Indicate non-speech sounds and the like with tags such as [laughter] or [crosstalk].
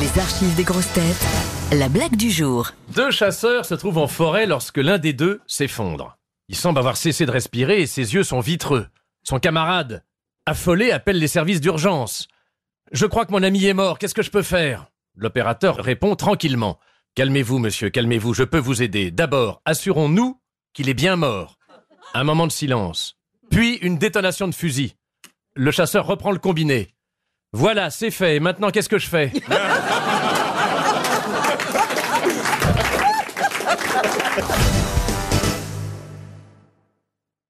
Les archives des grosses têtes. La blague du jour. Deux chasseurs se trouvent en forêt lorsque l'un des deux s'effondre. Il semble avoir cessé de respirer et ses yeux sont vitreux. Son camarade, affolé, appelle les services d'urgence. Je crois que mon ami est mort, qu'est-ce que je peux faire? L'opérateur répond tranquillement. Calmez-vous, monsieur, calmez-vous, je peux vous aider. D'abord, assurons-nous qu'il est bien mort. Un moment de silence. Puis une détonation de fusil. Le chasseur reprend le combiné. Voilà, c'est fait. Maintenant, qu'est-ce que je fais? [laughs]